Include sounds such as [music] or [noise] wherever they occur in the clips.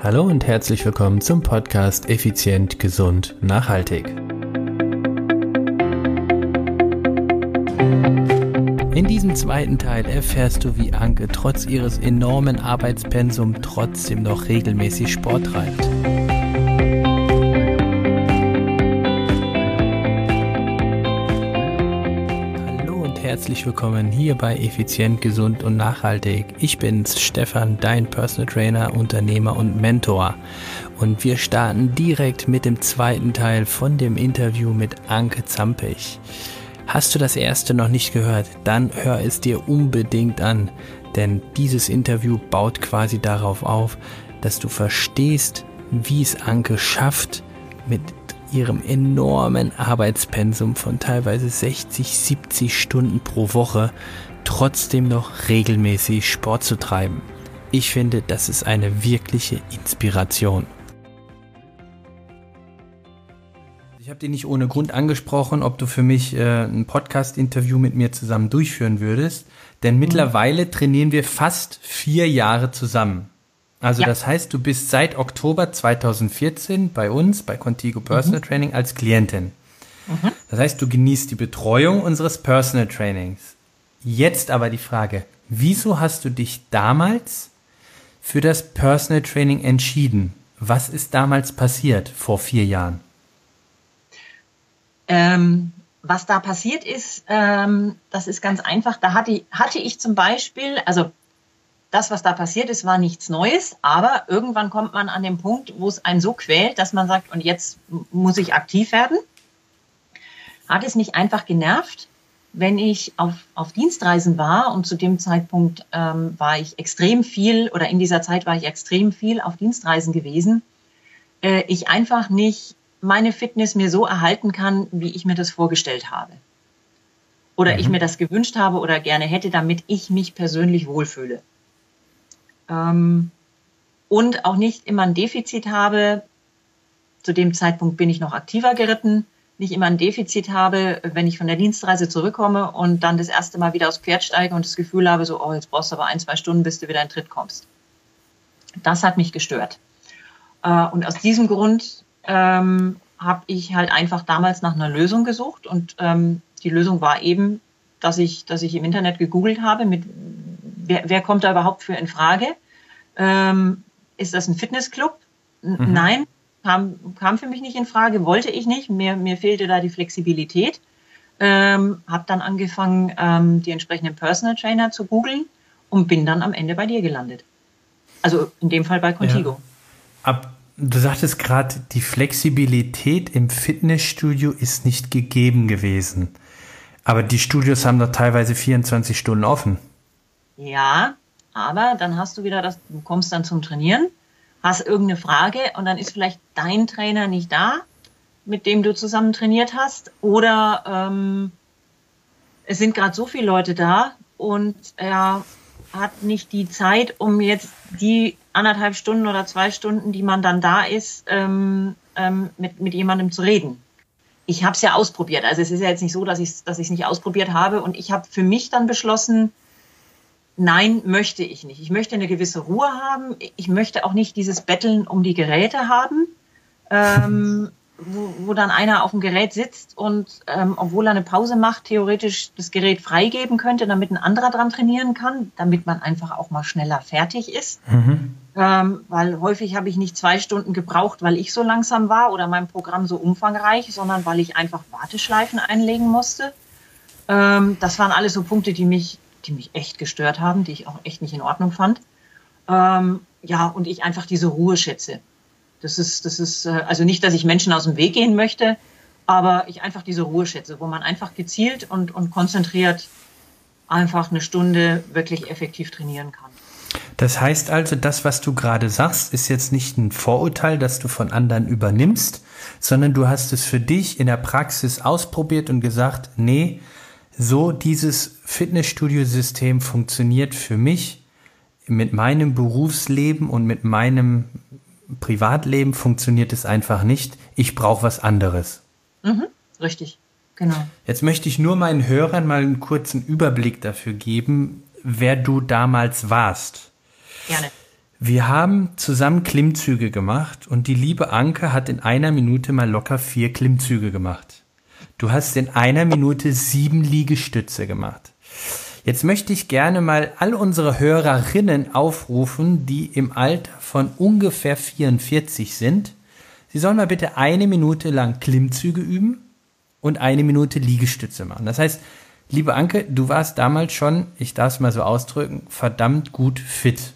Hallo und herzlich willkommen zum Podcast Effizient, Gesund, Nachhaltig. In diesem zweiten Teil erfährst du, wie Anke trotz ihres enormen Arbeitspensum trotzdem noch regelmäßig Sport treibt. Herzlich willkommen hier bei Effizient, Gesund und Nachhaltig. Ich bin's, Stefan, dein Personal Trainer, Unternehmer und Mentor. Und wir starten direkt mit dem zweiten Teil von dem Interview mit Anke Zampich. Hast du das erste noch nicht gehört, dann hör es dir unbedingt an, denn dieses Interview baut quasi darauf auf, dass du verstehst, wie es Anke schafft, mit ihrem enormen Arbeitspensum von teilweise 60, 70 Stunden pro Woche trotzdem noch regelmäßig Sport zu treiben. Ich finde, das ist eine wirkliche Inspiration. Ich habe dir nicht ohne Grund angesprochen, ob du für mich äh, ein Podcast-Interview mit mir zusammen durchführen würdest. Denn mhm. mittlerweile trainieren wir fast vier Jahre zusammen. Also ja. das heißt, du bist seit Oktober 2014 bei uns, bei Contigo Personal mhm. Training als Klientin. Mhm. Das heißt, du genießt die Betreuung unseres Personal Trainings. Jetzt aber die Frage, wieso hast du dich damals für das Personal Training entschieden? Was ist damals passiert vor vier Jahren? Ähm, was da passiert ist, ähm, das ist ganz einfach. Da hatte, hatte ich zum Beispiel, also das, was da passiert ist, war nichts Neues, aber irgendwann kommt man an den Punkt, wo es einen so quält, dass man sagt, und jetzt muss ich aktiv werden. Hat es mich einfach genervt, wenn ich auf, auf Dienstreisen war und zu dem Zeitpunkt ähm, war ich extrem viel oder in dieser Zeit war ich extrem viel auf Dienstreisen gewesen, äh, ich einfach nicht meine Fitness mir so erhalten kann, wie ich mir das vorgestellt habe. Oder mhm. ich mir das gewünscht habe oder gerne hätte, damit ich mich persönlich wohlfühle ähm, und auch nicht immer ein Defizit habe. Zu dem Zeitpunkt bin ich noch aktiver geritten, nicht immer ein Defizit habe, wenn ich von der Dienstreise zurückkomme und dann das erste Mal wieder aufs Pferd steige und das Gefühl habe, so, oh, jetzt brauchst du aber ein, zwei Stunden, bis du wieder in Tritt kommst. Das hat mich gestört. Äh, und aus diesem Grund ähm, habe ich halt einfach damals nach einer Lösung gesucht und ähm, die Lösung war eben, dass ich, dass ich im Internet gegoogelt habe, mit wer, wer kommt da überhaupt für in Frage? Ähm, ist das ein Fitnessclub? Mhm. Nein, kam, kam für mich nicht in Frage, wollte ich nicht. Mir, mir fehlte da die Flexibilität. Ähm, habe dann angefangen, ähm, die entsprechenden Personal Trainer zu googeln und bin dann am Ende bei dir gelandet. Also in dem Fall bei Contigo. Ja. Ab, du sagtest gerade, die Flexibilität im Fitnessstudio ist nicht gegeben gewesen. Aber die Studios haben doch teilweise 24 Stunden offen. Ja, aber dann hast du wieder das, du kommst dann zum Trainieren, hast irgendeine Frage und dann ist vielleicht dein Trainer nicht da, mit dem du zusammen trainiert hast. Oder ähm, es sind gerade so viele Leute da und er hat nicht die Zeit, um jetzt die anderthalb Stunden oder zwei Stunden, die man dann da ist, ähm, ähm, mit, mit jemandem zu reden. Ich habe es ja ausprobiert. Also es ist ja jetzt nicht so, dass ich es dass nicht ausprobiert habe. Und ich habe für mich dann beschlossen, Nein, möchte ich nicht. Ich möchte eine gewisse Ruhe haben. Ich möchte auch nicht dieses Betteln um die Geräte haben, ähm, [laughs] wo, wo dann einer auf dem Gerät sitzt und ähm, obwohl er eine Pause macht, theoretisch das Gerät freigeben könnte, damit ein anderer dran trainieren kann, damit man einfach auch mal schneller fertig ist. Mhm. Ähm, weil häufig habe ich nicht zwei Stunden gebraucht, weil ich so langsam war oder mein Programm so umfangreich, sondern weil ich einfach Warteschleifen einlegen musste. Ähm, das waren alles so Punkte, die mich die mich echt gestört haben, die ich auch echt nicht in Ordnung fand. Ähm, ja, und ich einfach diese Ruhe schätze. Das ist, das ist, äh, also nicht, dass ich Menschen aus dem Weg gehen möchte, aber ich einfach diese Ruhe schätze, wo man einfach gezielt und, und konzentriert einfach eine Stunde wirklich effektiv trainieren kann. Das heißt also, das, was du gerade sagst, ist jetzt nicht ein Vorurteil, das du von anderen übernimmst, sondern du hast es für dich in der Praxis ausprobiert und gesagt, nee, so dieses Fitnessstudio-System funktioniert für mich mit meinem Berufsleben und mit meinem Privatleben funktioniert es einfach nicht. Ich brauche was anderes. Mhm, richtig, genau. Jetzt möchte ich nur meinen Hörern mal einen kurzen Überblick dafür geben, wer du damals warst. Gerne. Wir haben zusammen Klimmzüge gemacht und die liebe Anke hat in einer Minute mal locker vier Klimmzüge gemacht. Du hast in einer Minute sieben Liegestütze gemacht. Jetzt möchte ich gerne mal all unsere Hörerinnen aufrufen, die im Alter von ungefähr 44 sind. Sie sollen mal bitte eine Minute lang Klimmzüge üben und eine Minute Liegestütze machen. Das heißt, liebe Anke, du warst damals schon, ich darf es mal so ausdrücken, verdammt gut fit.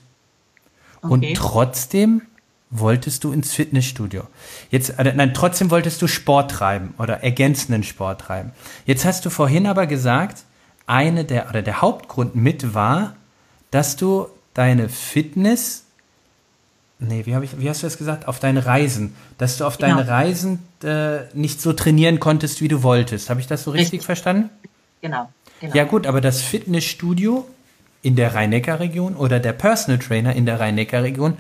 Okay. Und trotzdem wolltest du ins Fitnessstudio. Jetzt, äh, nein, trotzdem wolltest du Sport treiben oder ergänzenden Sport treiben. Jetzt hast du vorhin aber gesagt, eine der oder der Hauptgrund mit war, dass du deine Fitness, nee, wie, ich, wie hast du das gesagt, auf deine Reisen, dass du auf genau. deine Reisen äh, nicht so trainieren konntest, wie du wolltest. Habe ich das so richtig, richtig. verstanden? Genau, genau. Ja gut, aber das Fitnessstudio in der Rhein-Neckar-Region oder der Personal Trainer in der Rhein-Neckar-Region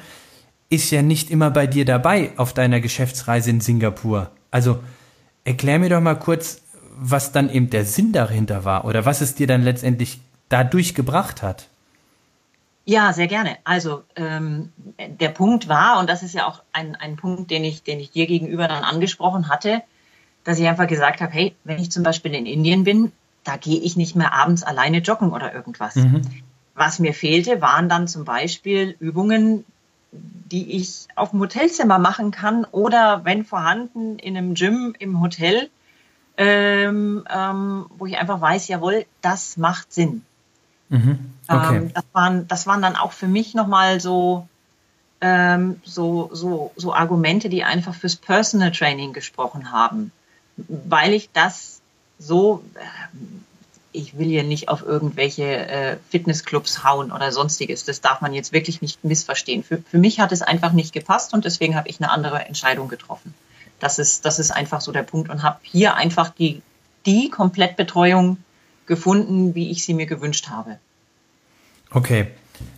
ist ja nicht immer bei dir dabei auf deiner Geschäftsreise in Singapur. Also erklär mir doch mal kurz, was dann eben der Sinn dahinter war oder was es dir dann letztendlich dadurch gebracht hat. Ja, sehr gerne. Also ähm, der Punkt war, und das ist ja auch ein, ein Punkt, den ich, den ich dir gegenüber dann angesprochen hatte, dass ich einfach gesagt habe, hey, wenn ich zum Beispiel in Indien bin, da gehe ich nicht mehr abends alleine joggen oder irgendwas. Mhm. Was mir fehlte, waren dann zum Beispiel Übungen, die ich auf dem Hotelzimmer machen kann oder wenn vorhanden in einem Gym im Hotel, ähm, ähm, wo ich einfach weiß, jawohl, das macht Sinn. Mhm. Okay. Ähm, das, waren, das waren dann auch für mich nochmal so, ähm, so, so, so Argumente, die einfach fürs Personal Training gesprochen haben, weil ich das so ich will hier nicht auf irgendwelche äh, Fitnessclubs hauen oder sonstiges. Das darf man jetzt wirklich nicht missverstehen. Für, für mich hat es einfach nicht gepasst und deswegen habe ich eine andere Entscheidung getroffen. Das ist, das ist einfach so der Punkt und habe hier einfach die, die Komplettbetreuung gefunden, wie ich sie mir gewünscht habe. Okay,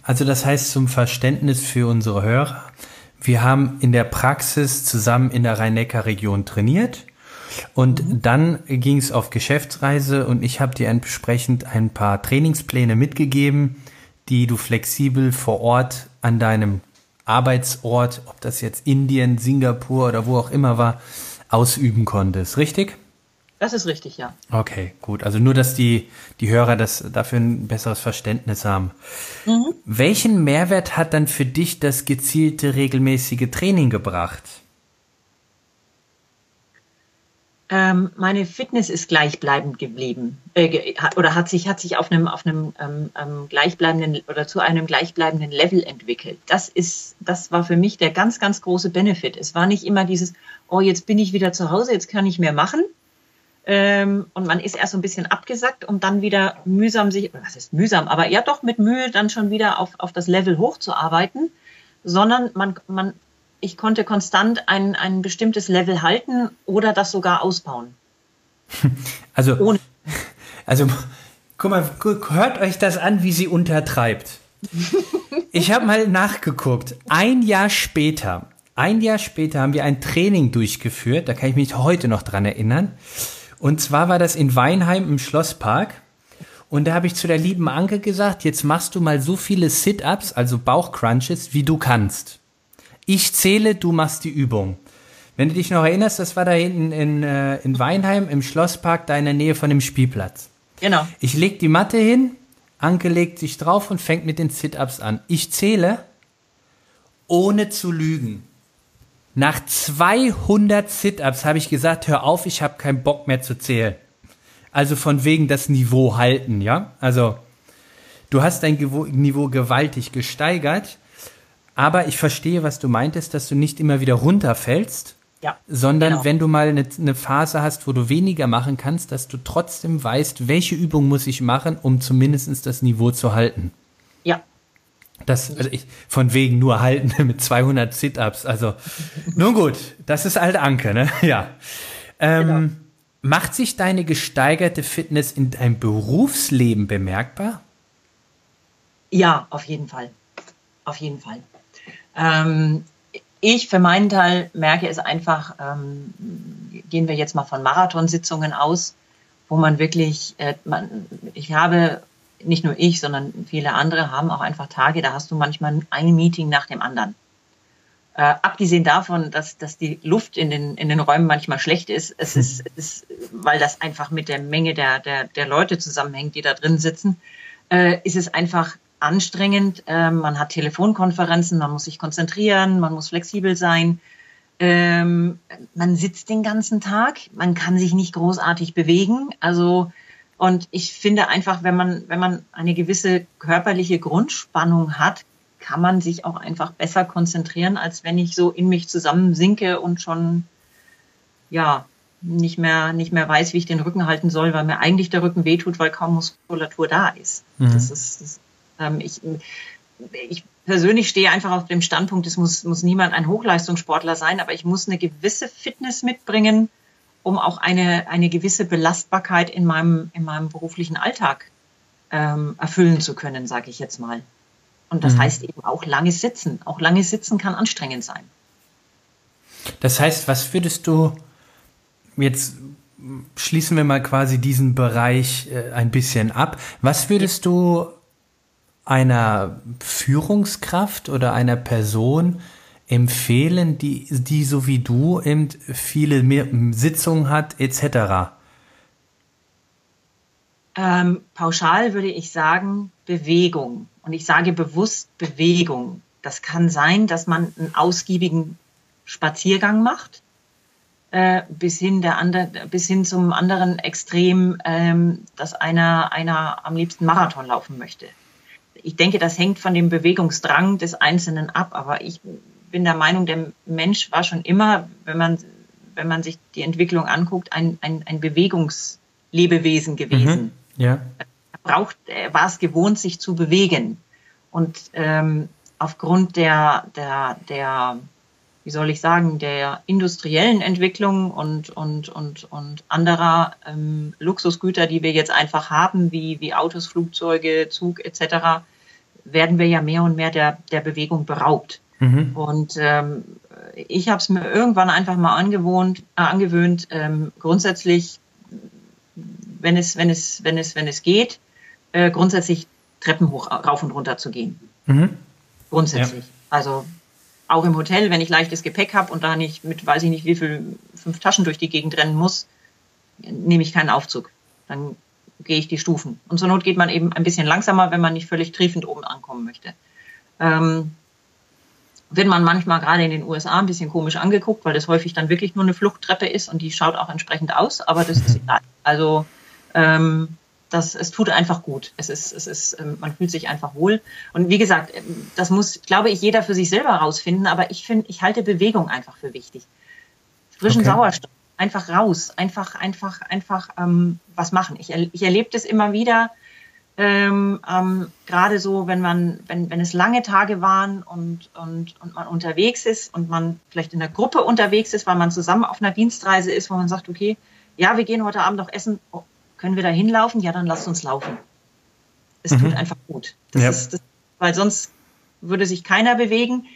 also das heißt zum Verständnis für unsere Hörer, wir haben in der Praxis zusammen in der Rhein-Neckar-Region trainiert und mhm. dann ging es auf Geschäftsreise und ich habe dir entsprechend ein paar Trainingspläne mitgegeben, die du flexibel vor Ort an deinem Arbeitsort, ob das jetzt Indien, Singapur oder wo auch immer war, ausüben konntest. Richtig? Das ist richtig, ja. Okay, gut. Also nur, dass die, die Hörer das dafür ein besseres Verständnis haben. Mhm. Welchen Mehrwert hat dann für dich das gezielte regelmäßige Training gebracht? Ähm, meine Fitness ist gleichbleibend geblieben äh, oder hat sich, hat sich auf einem, auf einem ähm, ähm, gleichbleibenden oder zu einem gleichbleibenden Level entwickelt. Das ist, das war für mich der ganz, ganz große Benefit. Es war nicht immer dieses, oh, jetzt bin ich wieder zu Hause, jetzt kann ich mehr machen. Ähm, und man ist erst so ein bisschen abgesackt, um dann wieder mühsam sich, was ist mühsam, aber ja doch mit Mühe dann schon wieder auf, auf das Level hochzuarbeiten, sondern man, man ich konnte konstant ein, ein bestimmtes Level halten oder das sogar ausbauen. [laughs] Also, Ohne. [laughs] also guck mal, hört euch das an, wie sie untertreibt. [laughs] Ich habe mal nachgeguckt. Ein Jahr später, ein Jahr später haben wir ein Training durchgeführt. Da kann ich mich heute noch dran erinnern. Und zwar war das in Weinheim im Schlosspark. Und da habe ich zu der lieben Anke gesagt, jetzt machst du mal so viele Sit-ups, also Bauchcrunches, wie du kannst. Ich zähle, du machst die Übung. Wenn du dich noch erinnerst, das war da hinten in, äh, in Weinheim im Schlosspark, da in der Nähe von dem Spielplatz. Genau. Ich leg die Matte hin, Anke legt sich drauf und fängt mit den Sit-Ups an. Ich zähle, ohne zu lügen. Nach 200 Sit-Ups habe ich gesagt, hör auf, ich habe keinen Bock mehr zu zählen. Also von wegen das Niveau halten, ja? Also du hast dein Niveau gewaltig gesteigert aber ich verstehe, was du meintest, dass du nicht immer wieder runterfällst, ja, sondern genau. wenn du mal eine, eine, Phase hast, wo du weniger machen kannst, dass du trotzdem weißt, welche Übung muss ich machen, um zumindest das Niveau zu halten. Ja. Das, also ich, von wegen nur halten [laughs] mit 200 Sit-Ups. Also, [laughs] nun gut, das ist alte Anke, ne? [laughs] Ja. Ähm, genau. Macht sich deine gesteigerte Fitness in deinem Berufsleben bemerkbar? Ja, auf jeden Fall. Auf jeden Fall. Ähm, ich für meinen Teil merke es einfach, ähm, gehen wir jetzt mal von Marathonsitzungen aus, wo man wirklich, äh, man, ich habe nicht nur ich, sondern viele andere haben auch einfach Tage, da hast du manchmal ein Meeting nach dem anderen. Äh, abgesehen davon, dass, dass die Luft in den, in den Räumen manchmal schlecht ist, es ist, es ist, weil das einfach mit der Menge der, der, der Leute zusammenhängt, die da drin sitzen, äh, ist es einfach anstrengend. Äh, man hat Telefonkonferenzen, man muss sich konzentrieren, man muss flexibel sein. Ähm, man sitzt den ganzen Tag, man kann sich nicht großartig bewegen. Also und ich finde einfach, wenn man, wenn man eine gewisse körperliche Grundspannung hat, kann man sich auch einfach besser konzentrieren, als wenn ich so in mich zusammensinke und schon, ja, nicht mehr, nicht mehr weiß, wie ich den Rücken halten soll, weil mir eigentlich der Rücken wehtut, weil kaum Muskulatur da ist. Mhm. Das ist, das, ähm, ich, ich persönlich stehe einfach auf dem Standpunkt, es muss, muss niemand ein Hochleistungssportler sein, aber ich muss eine gewisse Fitness mitbringen, um auch eine, eine gewisse Belastbarkeit in meinem, in meinem beruflichen Alltag ähm, erfüllen zu können, sage ich jetzt mal. Und das mhm. heißt eben auch langes Sitzen. Auch langes Sitzen kann anstrengend sein. Das heißt, was würdest du jetzt schließen wir mal quasi diesen Bereich äh, ein bisschen ab. Was würdest du einer Führungskraft oder einer Person empfehlen, die, die so wie du eben viele Sitzungen hat, etc.? Ähm, pauschal würde ich sagen Bewegung. Und ich sage bewusst Bewegung. Das kann sein, dass man einen ausgiebigen Spaziergang macht, äh, bis, hin der andere, bis hin zum anderen Extrem, ähm, dass einer, einer am liebsten Marathon laufen möchte. Ich denke, das hängt von dem Bewegungsdrang des Einzelnen ab, aber ich bin der Meinung, der Mensch war schon immer, wenn man, wenn man sich die Entwicklung anguckt, ein, ein, ein Bewegungslebewesen gewesen. Mhm, ja. Er braucht, er war es gewohnt, sich zu bewegen. Und ähm, aufgrund der, der, der, wie soll ich sagen, der industriellen Entwicklung und, und, und, und anderer ähm, Luxusgüter, die wir jetzt einfach haben, wie, wie Autos, Flugzeuge, Zug etc., werden wir ja mehr und mehr der, der Bewegung beraubt. Mhm. Und ähm, ich habe es mir irgendwann einfach mal angewohnt, äh, angewöhnt, ähm, grundsätzlich, wenn es, wenn es, wenn es, wenn es geht, äh, grundsätzlich Treppen hoch, rauf und runter zu gehen. Mhm. Grundsätzlich. Ja. Also auch im Hotel, wenn ich leichtes Gepäck habe und da nicht mit, weiß ich nicht, wie viel, fünf Taschen durch die Gegend rennen muss, nehme ich keinen Aufzug. Dann gehe ich die Stufen. Und zur Not geht man eben ein bisschen langsamer, wenn man nicht völlig triefend oben ankommen möchte. Ähm, wird man manchmal gerade in den USA ein bisschen komisch angeguckt, weil das häufig dann wirklich nur eine Fluchttreppe ist und die schaut auch entsprechend aus, aber das ist [laughs] egal. Also ähm, das, es tut einfach gut. Es ist, es ist, ähm, man fühlt sich einfach wohl. Und wie gesagt, ähm, das muss, glaube ich, jeder für sich selber rausfinden, aber ich finde, ich halte Bewegung einfach für wichtig. Frischen okay. Sauerstoff, einfach raus, einfach, einfach, einfach ähm, was machen. Ich, ich erlebe das immer wieder, ähm, ähm, gerade so, wenn man, wenn, wenn es lange Tage waren und, und, und man unterwegs ist und man vielleicht in der Gruppe unterwegs ist, weil man zusammen auf einer Dienstreise ist, wo man sagt, okay, ja, wir gehen heute Abend noch essen. Oh, können wir da hinlaufen? Ja, dann lasst uns laufen. Es mhm. tut einfach gut. Das ja. ist, das, weil sonst würde sich keiner bewegen.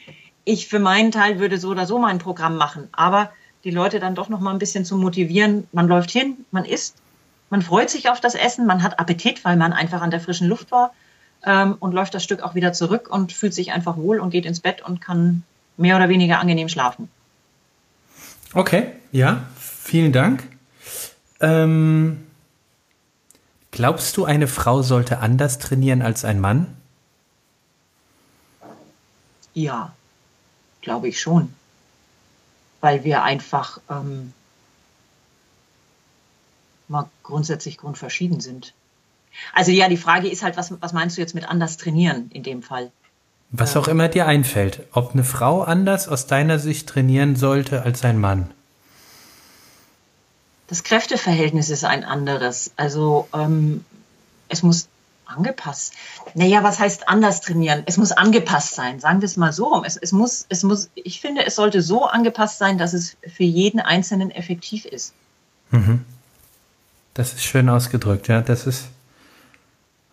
Ich für meinen Teil würde so oder so mein Programm machen. Aber die Leute dann doch noch mal ein bisschen zu motivieren. Man läuft hin, man isst, man freut sich auf das Essen, man hat Appetit, weil man einfach an der frischen Luft war ähm, und läuft das Stück auch wieder zurück und fühlt sich einfach wohl und geht ins Bett und kann mehr oder weniger angenehm schlafen. Okay, ja, vielen Dank. Ähm, glaubst du, eine Frau sollte anders trainieren als ein Mann? Ja, glaube ich schon. Weil wir einfach ähm, mal grundsätzlich grundverschieden sind. Also ja, die Frage ist halt, was, was meinst du jetzt mit anders trainieren in dem Fall? Was auch immer dir einfällt, ob eine Frau anders aus deiner Sicht trainieren sollte als ein Mann. Das Kräfteverhältnis ist ein anderes. Also ähm, es muss angepasst. Naja, was heißt anders trainieren? Es muss angepasst sein. Sagen wir es mal so rum. Es, es, muss, es muss, ich finde, es sollte so angepasst sein, dass es für jeden Einzelnen effektiv ist. Mhm. Das ist schön ausgedrückt, ja. Das ist.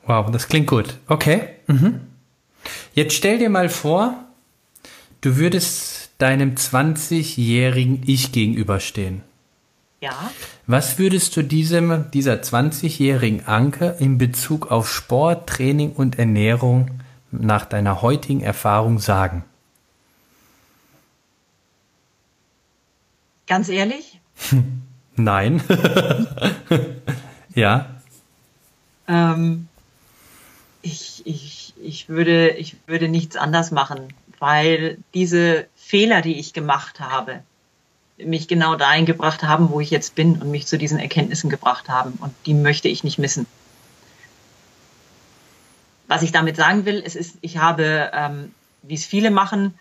Wow, das klingt gut. Okay. Mhm. Jetzt stell dir mal vor, du würdest deinem 20-jährigen Ich gegenüberstehen. Ja. Was würdest du diesem, dieser 20-jährigen Anke in Bezug auf Sport, Training und Ernährung nach deiner heutigen Erfahrung sagen? Ganz ehrlich? [laughs] Nein. [laughs] ja. Ähm, ich, ich, ich, würde, ich würde nichts anders machen, weil diese Fehler, die ich gemacht habe, mich genau dahin gebracht haben, wo ich jetzt bin und mich zu diesen Erkenntnissen gebracht haben. Und die möchte ich nicht missen. Was ich damit sagen will, es ist, ich habe, ähm, wie es viele machen,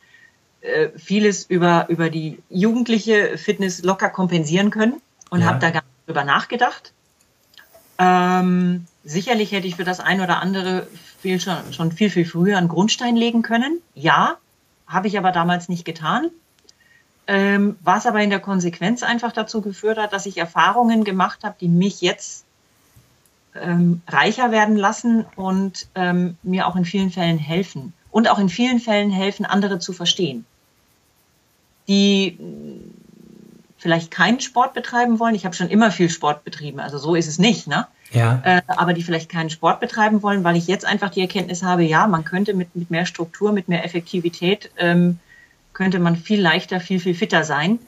äh, vieles über, über die jugendliche Fitness locker kompensieren können und ja. habe da gar nicht drüber nachgedacht. Ähm, sicherlich hätte ich für das ein oder andere viel schon, schon viel, viel früher einen Grundstein legen können. Ja, habe ich aber damals nicht getan ähm, was aber in der Konsequenz einfach dazu geführt hat, dass ich Erfahrungen gemacht habe, die mich jetzt ähm, reicher werden lassen und ähm, mir auch in vielen Fällen helfen. Und auch in vielen Fällen helfen, andere zu verstehen, die vielleicht keinen Sport betreiben wollen. Ich habe schon immer viel Sport betrieben, also so ist es nicht, ne? Ja. Äh, aber die vielleicht keinen Sport betreiben wollen, weil ich jetzt einfach die Erkenntnis habe, ja, man könnte mit, mit mehr Struktur, mit mehr Effektivität ähm, könnte man viel leichter, viel, viel fitter sein.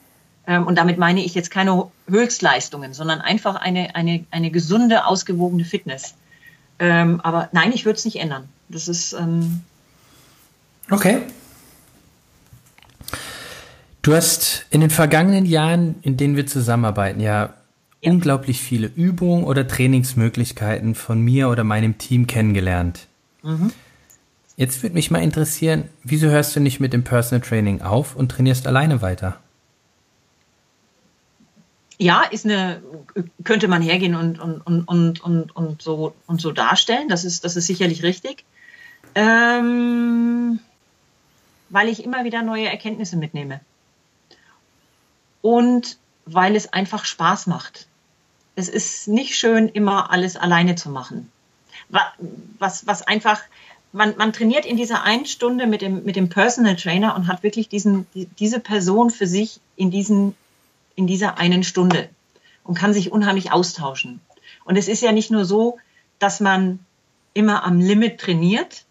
Ähm, und damit meine ich jetzt keine Höchstleistungen, sondern einfach eine, eine, eine gesunde, ausgewogene Fitness. Ähm, aber nein, ich würde es nicht ändern. Das ist. Ähm okay. Du hast in den vergangenen Jahren, in denen wir zusammenarbeiten, ja, ja, unglaublich viele Übungen oder Trainingsmöglichkeiten von mir oder meinem Team kennengelernt. Mhm. Jetzt würde mich mal interessieren, wieso hörst du nicht mit dem Personal Training auf und trainierst alleine weiter? Ja, ist eine, könnte man hergehen und, und, und, und, und, so, und so darstellen. Das ist, das ist sicherlich richtig. Ähm, weil ich immer wieder neue Erkenntnisse mitnehme. Und weil es einfach Spaß macht. Es ist nicht schön, immer alles alleine zu machen. Was, was einfach, man, man trainiert in dieser einen Stunde mit dem, mit dem Personal Trainer und hat wirklich diesen, die, diese Person für sich in, diesen, in dieser einen Stunde und kann sich unheimlich austauschen. Und es ist ja nicht nur so, dass man immer am Limit trainiert,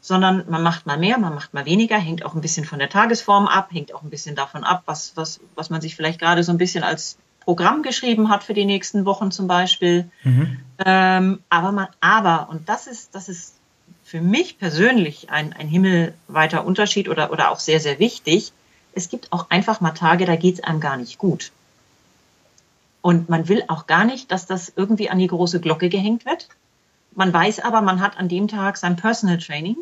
sondern man macht mal mehr, man macht mal weniger, hängt auch ein bisschen von der Tagesform ab, hängt auch ein bisschen davon ab, was, was, was man sich vielleicht gerade so ein bisschen als Programm geschrieben hat für die nächsten Wochen zum Beispiel. Mhm. Ähm, aber man, aber, und das ist, das ist für mich persönlich ein, ein himmelweiter Unterschied oder, oder auch sehr, sehr wichtig. Es gibt auch einfach mal Tage, da geht es einem gar nicht gut. Und man will auch gar nicht, dass das irgendwie an die große Glocke gehängt wird. Man weiß aber, man hat an dem Tag sein Personal Training.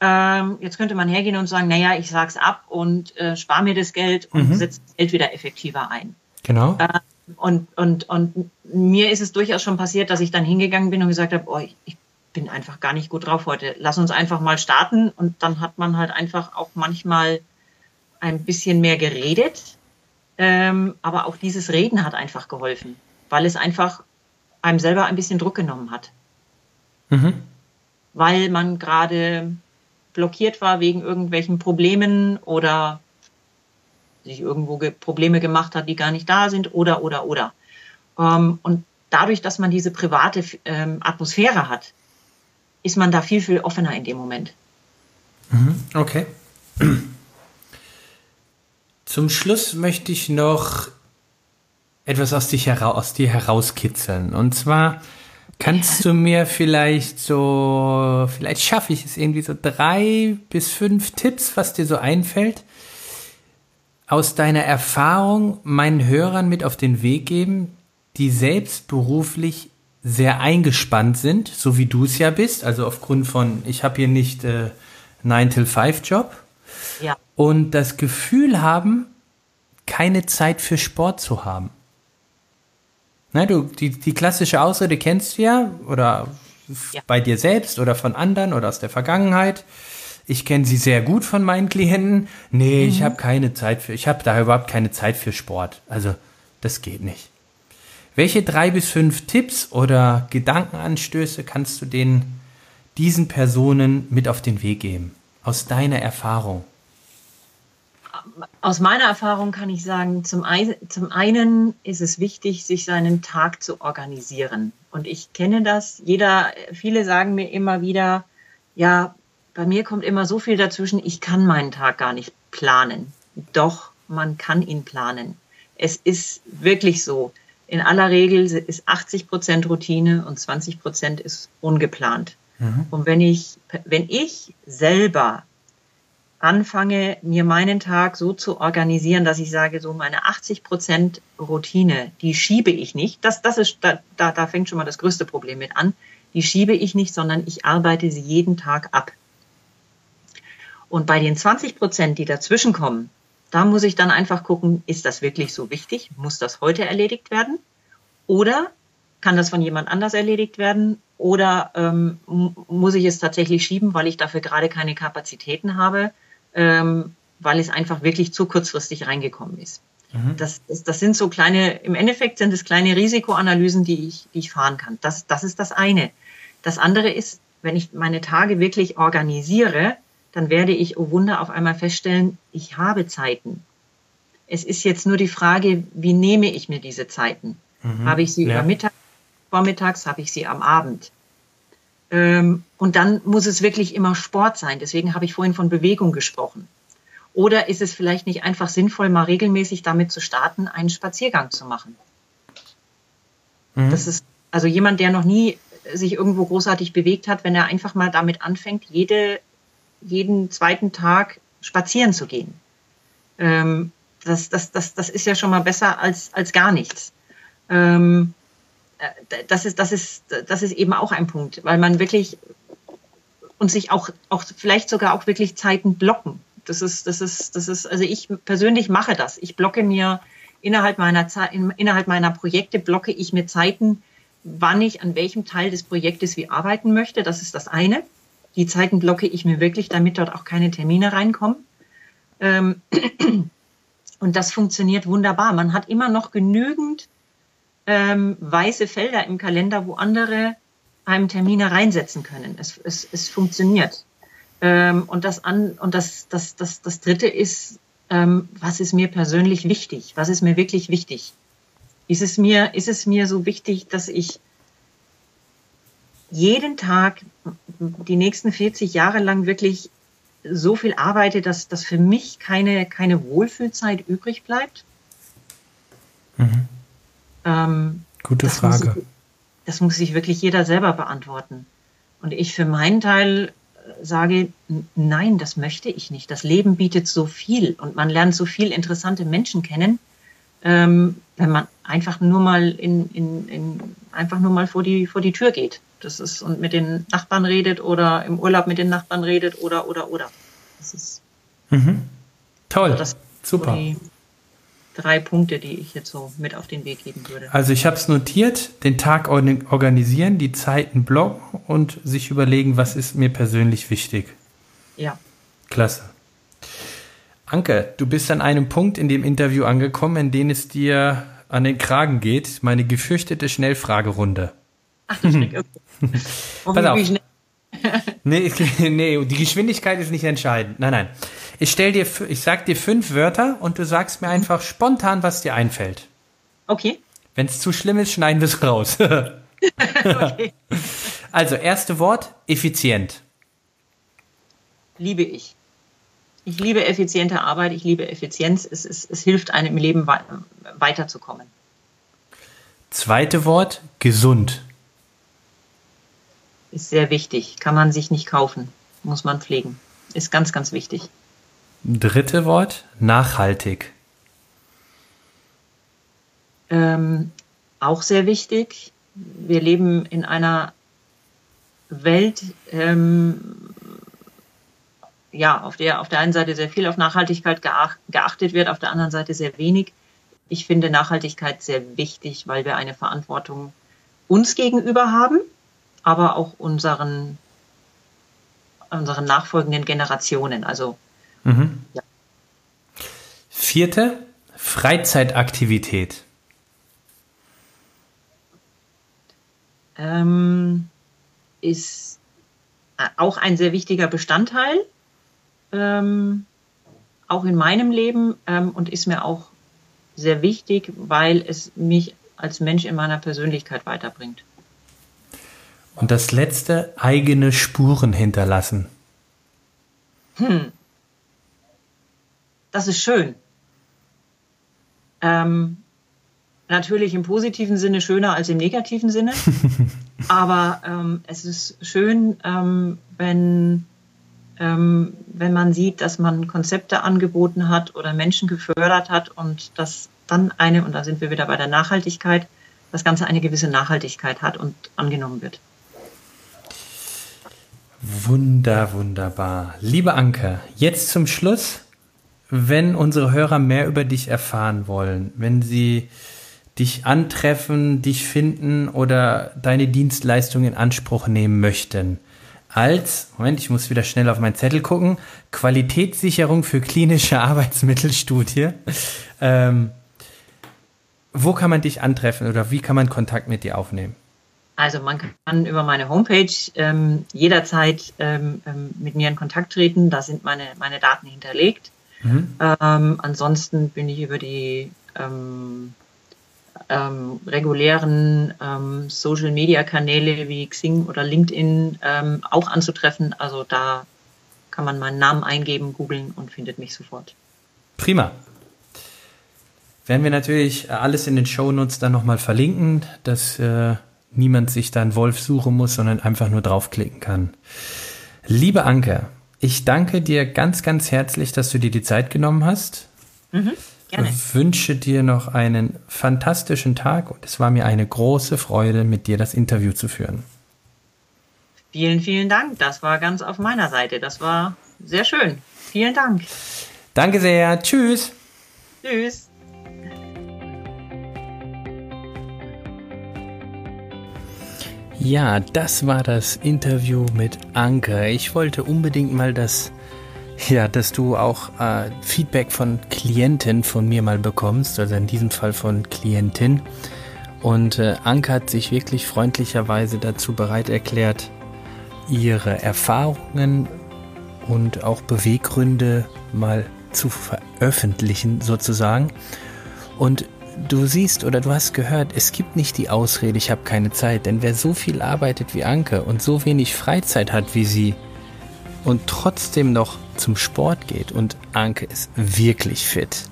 Ähm, jetzt könnte man hergehen und sagen, naja, ich sag's ab und äh, spare mir das Geld und mhm. setze das Geld wieder effektiver ein. Genau. Äh, und, und, und mir ist es durchaus schon passiert, dass ich dann hingegangen bin und gesagt habe, oh, ich, ich bin einfach gar nicht gut drauf heute. Lass uns einfach mal starten und dann hat man halt einfach auch manchmal ein bisschen mehr geredet. Ähm, aber auch dieses Reden hat einfach geholfen, weil es einfach einem selber ein bisschen Druck genommen hat. Mhm. Weil man gerade blockiert war wegen irgendwelchen Problemen oder sich irgendwo ge Probleme gemacht hat, die gar nicht da sind oder, oder, oder. Ähm, und dadurch, dass man diese private ähm, Atmosphäre hat, ist man da viel, viel offener in dem Moment. Mhm, okay. Zum Schluss möchte ich noch etwas aus, dich hera aus dir herauskitzeln. Und zwar kannst du mir vielleicht so, vielleicht schaffe ich es irgendwie so drei bis fünf Tipps, was dir so einfällt, aus deiner Erfahrung meinen Hörern mit auf den Weg geben, die selbst beruflich sehr eingespannt sind, so wie du es ja bist. Also aufgrund von, ich habe hier nicht äh, 9-till-5-Job. Ja. Und das Gefühl haben, keine Zeit für Sport zu haben. Na, du, die, die klassische Ausrede kennst du ja, oder ja. bei dir selbst oder von anderen oder aus der Vergangenheit. Ich kenne sie sehr gut von meinen Klienten. Nee, mhm. ich habe keine Zeit für, ich habe da überhaupt keine Zeit für Sport. Also, das geht nicht. Welche drei bis fünf Tipps oder Gedankenanstöße kannst du den, diesen Personen mit auf den Weg geben? Aus deiner Erfahrung? aus meiner Erfahrung kann ich sagen, zum, ein, zum einen ist es wichtig, sich seinen Tag zu organisieren. Und ich kenne das. Jeder, viele sagen mir immer wieder, ja, bei mir kommt immer so viel dazwischen, ich kann meinen Tag gar nicht planen. Doch, man kann ihn planen. Es ist wirklich so. In aller Regel ist 80 Prozent Routine und 20 Prozent ist ungeplant. Mhm. Und wenn ich, wenn ich selber anfange, mir meinen Tag so zu organisieren, dass ich sage, so meine 80 Prozent Routine, die schiebe ich nicht. Das, das ist, da, da, da fängt schon mal das größte Problem mit an. Die schiebe ich nicht, sondern ich arbeite sie jeden Tag ab. Und bei den 20 Prozent, die dazwischen kommen, da muss ich dann einfach gucken, ist das wirklich so wichtig? Muss das heute erledigt werden? Oder kann das von jemand anders erledigt werden? Oder ähm, muss ich es tatsächlich schieben, weil ich dafür gerade keine Kapazitäten habe? ähm, weil es einfach wirklich zu kurzfristig reingekommen ist. Mhm. Das, das, das, sind so kleine, im Endeffekt sind es kleine Risikoanalysen, die ich, die ich fahren kann. Das, das ist das eine. Das andere ist, wenn ich meine Tage wirklich organisiere, dann werde ich, oh Wunder, auf einmal feststellen, ich habe Zeiten. Es ist jetzt nur die Frage, wie nehme ich mir diese Zeiten? Mhm. Habe ich sie ja. über Mittag, vormittags, habe ich sie am Abend? Ähm, und dann muss es wirklich immer Sport sein. Deswegen habe ich vorhin von Bewegung gesprochen. Oder ist es vielleicht nicht einfach sinnvoll, mal regelmäßig damit zu starten, einen Spaziergang zu machen? Mhm. Das ist also jemand, der noch nie sich irgendwo großartig bewegt hat, wenn er einfach mal damit anfängt, jede, jeden zweiten Tag spazieren zu gehen. Ähm, das, das, das, das ist ja schon mal besser als, als gar nichts. Ähm, äh, das ist, das ist, das ist eben auch ein Punkt, weil man wirklich und sich auch, auch vielleicht sogar auch wirklich Zeiten blocken. Das ist, das ist, das ist, also ich persönlich mache das. Ich blocke mir innerhalb meiner innerhalb meiner Projekte blocke ich mir Zeiten, wann ich an welchem Teil des Projektes wie arbeiten möchte. Das ist das eine. Die Zeiten blocke ich mir wirklich, damit dort auch keine Termine reinkommen. Ähm, [clears throat] und das funktioniert wunderbar. Man hat immer noch genügend ähm, weiße Felder im Kalender, wo andere einem Termine reinsetzen können. Es, es, es funktioniert. Ähm, und das, an, und das, das, das, das Dritte ist, ähm, was ist mir persönlich wichtig? Was ist mir wirklich wichtig? Ist es mir, ist es mir so wichtig, dass ich jeden Tag die nächsten 40 Jahre lang wirklich so viel arbeite, dass, dass für mich keine, keine Wohlfühlzeit übrig bleibt? Mhm. Ähm, Gute das Frage. Muss, das muss sich wirklich jeder selber beantworten. Und ich für meinen Teil äh, sage, nein, das möchte ich nicht. Das Leben bietet so viel und man lernt so viel interessante Menschen kennen, ähm, wenn man einfach nur mal in, in, in einfach nur mal vor die vor die Tür geht. Das ist und mit den Nachbarn redet oder im Urlaub mit den Nachbarn redet oder oder oder. Das ist mhm. toll. Also Super. Die, drei Punkte, die ich jetzt so mit auf den Weg geben würde. Also ich habe es notiert, den Tag organisieren, die Zeiten blocken und sich überlegen, was ist mir persönlich wichtig. Ja. Klasse. Anke, du bist an einem Punkt in dem Interview angekommen, in dem es dir an den Kragen geht, meine gefürchtete Schnellfragerunde. Ach, das [laughs] okay. Pass auf. [laughs] nee, nee, die Geschwindigkeit ist nicht entscheidend. Nein, nein. Ich stell dir, ich sag dir fünf Wörter und du sagst mir einfach spontan, was dir einfällt. Okay. Wenn es zu schlimm ist, schneiden wir es raus. [laughs] okay. Also, erste Wort, effizient. Liebe ich. Ich liebe effiziente Arbeit, ich liebe Effizienz. Es, es, es hilft einem im Leben weiterzukommen. Zweite Wort, gesund. Ist sehr wichtig. Kann man sich nicht kaufen. Muss man pflegen. Ist ganz, ganz wichtig. Dritte Wort, nachhaltig. Ähm, auch sehr wichtig. Wir leben in einer Welt, ähm, ja, auf der auf der einen Seite sehr viel auf Nachhaltigkeit geachtet wird, auf der anderen Seite sehr wenig. Ich finde Nachhaltigkeit sehr wichtig, weil wir eine Verantwortung uns gegenüber haben, aber auch unseren, unseren nachfolgenden Generationen. Also Mhm. Ja. Vierte, Freizeitaktivität. Ähm, ist auch ein sehr wichtiger Bestandteil. Ähm, auch in meinem Leben ähm, und ist mir auch sehr wichtig, weil es mich als Mensch in meiner Persönlichkeit weiterbringt. Und das letzte, eigene Spuren hinterlassen. Hm. Das ist schön. Ähm, natürlich im positiven Sinne schöner als im negativen Sinne. [laughs] Aber ähm, es ist schön, ähm, wenn, ähm, wenn man sieht, dass man Konzepte angeboten hat oder Menschen gefördert hat und dass dann eine, und da sind wir wieder bei der Nachhaltigkeit, das Ganze eine gewisse Nachhaltigkeit hat und angenommen wird. Wunder, wunderbar. Liebe Anke, jetzt zum Schluss, wenn unsere Hörer mehr über dich erfahren wollen, wenn sie dich antreffen, dich finden oder deine Dienstleistung in Anspruch nehmen möchten, als, Moment, ich muss wieder schnell auf meinen Zettel gucken, Qualitätssicherung für klinische Arbeitsmittelstudie. Ähm, wo kann man dich antreffen oder wie kann man Kontakt mit dir aufnehmen? Also man kann über meine Homepage ähm, jederzeit ähm, ähm, mit mir in Kontakt treten. Da sind meine, meine Daten hinterlegt. Mhm. Ähm, ansonsten bin ich über die ähm, ähm, regulären Social-Media-Kanäle wie Xing oder LinkedIn auch anzutreffen. Also da kann man meinen Namen eingeben, googeln und findet mich sofort. Prima. Werden wir natürlich alles in den Shownotes dann nochmal verlinken, dass äh, niemand sich dann Wolf suchen muss, sondern einfach nur draufklicken kann. Liebe Anke, ich danke dir ganz, ganz herzlich, dass du dir die Zeit genommen hast. Mhm, gerne. Ich wünsche dir noch einen fantastischen Tag und es war mir eine große Freude, mit dir das Interview zu führen. Vielen, vielen Dank. Das war ganz auf meiner Seite. Das war sehr schön. Vielen Dank. Danke sehr. Tschüss. Tschüss. Ja, das war das Interview mit Anke. Ich wollte unbedingt mal das, ja, dass du auch äh, Feedback von Klienten von mir mal bekommst, also in diesem Fall von Klientin. Und äh, Anke hat sich wirklich freundlicherweise dazu bereit erklärt, ihre Erfahrungen und auch Beweggründe mal zu veröffentlichen sozusagen. Und du siehst oder du hast gehört, es gibt nicht die Ausrede, ich habe keine Zeit. Denn wer so viel arbeitet wie Anke und so wenig Freizeit hat wie sie und trotzdem noch zum Sport geht und Anke ist wirklich fit,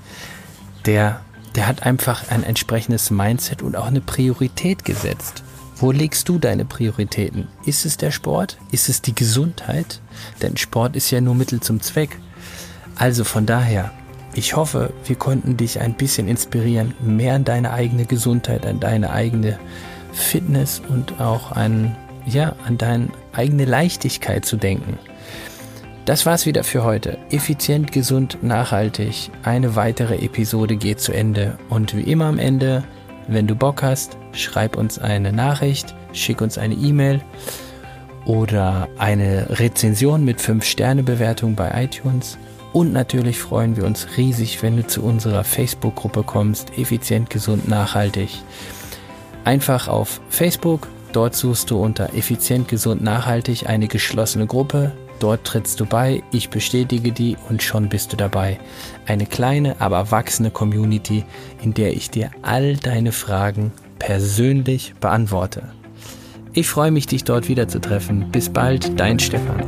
der, der hat einfach ein entsprechendes Mindset und auch eine Priorität gesetzt. Wo legst du deine Prioritäten? Ist es der Sport? Ist es die Gesundheit? Denn Sport ist ja nur Mittel zum Zweck. Also von daher, ich hoffe, wir konnten dich ein bisschen inspirieren, mehr an deine eigene Gesundheit, an deine eigene Fitness und auch an, ja, an deine eigene Leichtigkeit zu denken. Das war's wieder für heute. Effizient, gesund, nachhaltig. Eine weitere Episode geht zu Ende. Und wie immer am Ende, wenn du Bock hast, schreib uns eine Nachricht, schick uns eine E-Mail oder eine Rezension mit 5-Sterne-Bewertung bei iTunes und natürlich freuen wir uns riesig, wenn du zu unserer Facebook-Gruppe kommst, effizient, gesund, nachhaltig. Einfach auf Facebook, dort suchst du unter effizient, gesund, nachhaltig eine geschlossene Gruppe. Dort trittst du bei, ich bestätige die und schon bist du dabei. Eine kleine, aber wachsende Community, in der ich dir all deine Fragen persönlich beantworte. Ich freue mich, dich dort wieder zu treffen. Bis bald, dein Stefan.